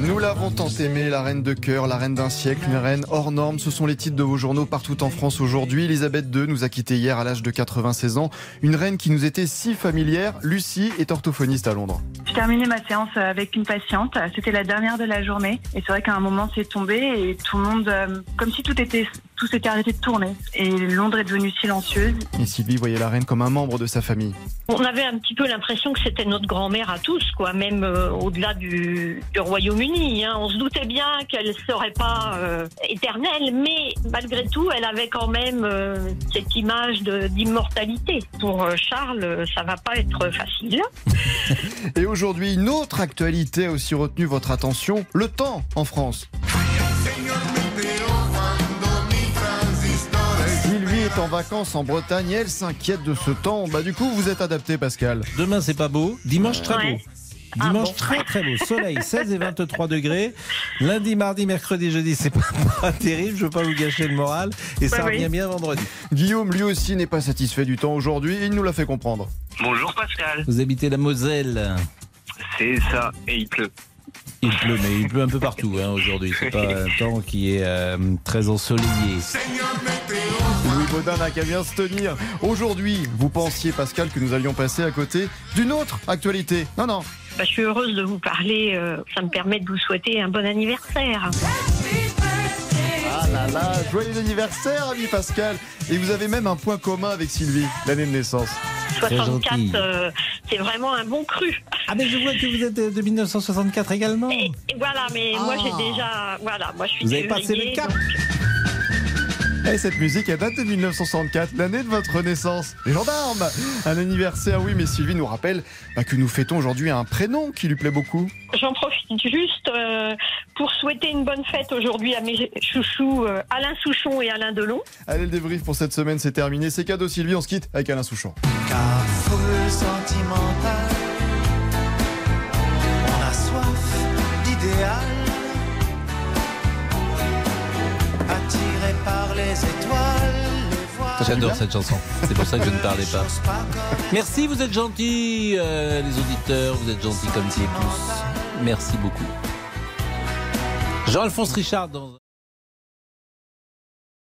Nous l'avons tant aimée, la reine de cœur, la reine d'un siècle, une reine hors norme. Ce sont les titres de vos journaux partout en France aujourd'hui. Elisabeth II nous a quittés hier à l'âge de 96 ans. Une reine qui nous était si familière. Lucie est orthophoniste à Londres. Je terminais ma séance avec une patiente. C'était la dernière de la journée. Et c'est vrai qu'à un moment, c'est tombé et tout le monde, euh, comme si tout était, tout s'était arrêté de tourner. Et Londres est devenue silencieuse. Et Sylvie voyait la reine comme un membre de sa famille. On avait un petit peu l'impression que c'était notre grand-mère à tous, quoi, même euh, au-delà du, du Royaume-Uni. hein. On se doutait bien qu'elle ne serait pas euh, éternelle, mais malgré tout, elle avait quand même euh, cette image d'immortalité. Pour euh, Charles, ça va pas être facile. Et aujourd'hui, une autre actualité a aussi retenu votre attention. Le temps en France. Vacances en Bretagne et elle s'inquiète de ce temps. Bah du coup, vous êtes adapté, Pascal. Demain, c'est pas beau. Dimanche, très Ouais. beau. Dimanche, Ah bon. très très beau. Soleil, 16 et 23 degrés. Lundi, mardi, mercredi, jeudi, c'est pas, pas terrible. Je veux pas vous gâcher le moral. Et ça Ouais, oui. revient bien vendredi. Guillaume, lui aussi, n'est pas satisfait du temps aujourd'hui. Il nous l'a fait comprendre. Bonjour Pascal, Vous habitez la Moselle. c'est ça, et il pleut. Il pleut, mais il pleut un peu partout hein, aujourd'hui. C'est pas un temps qui est euh, très ensoleillé. Louis Baudin n'a qu'à bien se tenir. Aujourd'hui, vous pensiez, Pascal, que nous allions passer à côté d'une autre actualité. Non, non. Bah, je suis heureuse de vous parler. euh, ça me permet de vous souhaiter un bon anniversaire. Ah là là, joyeux anniversaire, ami Pascal. Et vous avez même un point commun avec Sylvie, l'année de naissance. Très 64, gentil. euh, c'est vraiment un bon cru. Ah, mais je vois que vous êtes de 1964 également. Et, et voilà, mais moi Ah. j'ai déjà, voilà, moi je suis Vous avez passé le cap. donc- Et cette musique, elle date de 1964, l'année de votre naissance. Les gendarmes Un anniversaire, oui, mais Sylvie nous rappelle bah, que nous fêtons aujourd'hui un prénom qui lui plaît beaucoup. J'en profite juste euh, pour souhaiter une bonne fête aujourd'hui à mes chouchous euh, Alain Souchon et Alain Delon. Allez, le débrief pour cette semaine, c'est terminé. C'est cadeau, Sylvie, on se quitte avec Alain Souchon. Car foule J'adore cette chanson. C'est pour ça que je ne parlais pas. Merci, vous êtes gentils, euh, les auditeurs. Vous êtes gentils comme qui tous. Merci beaucoup. Jean-Alphonse Richard dans.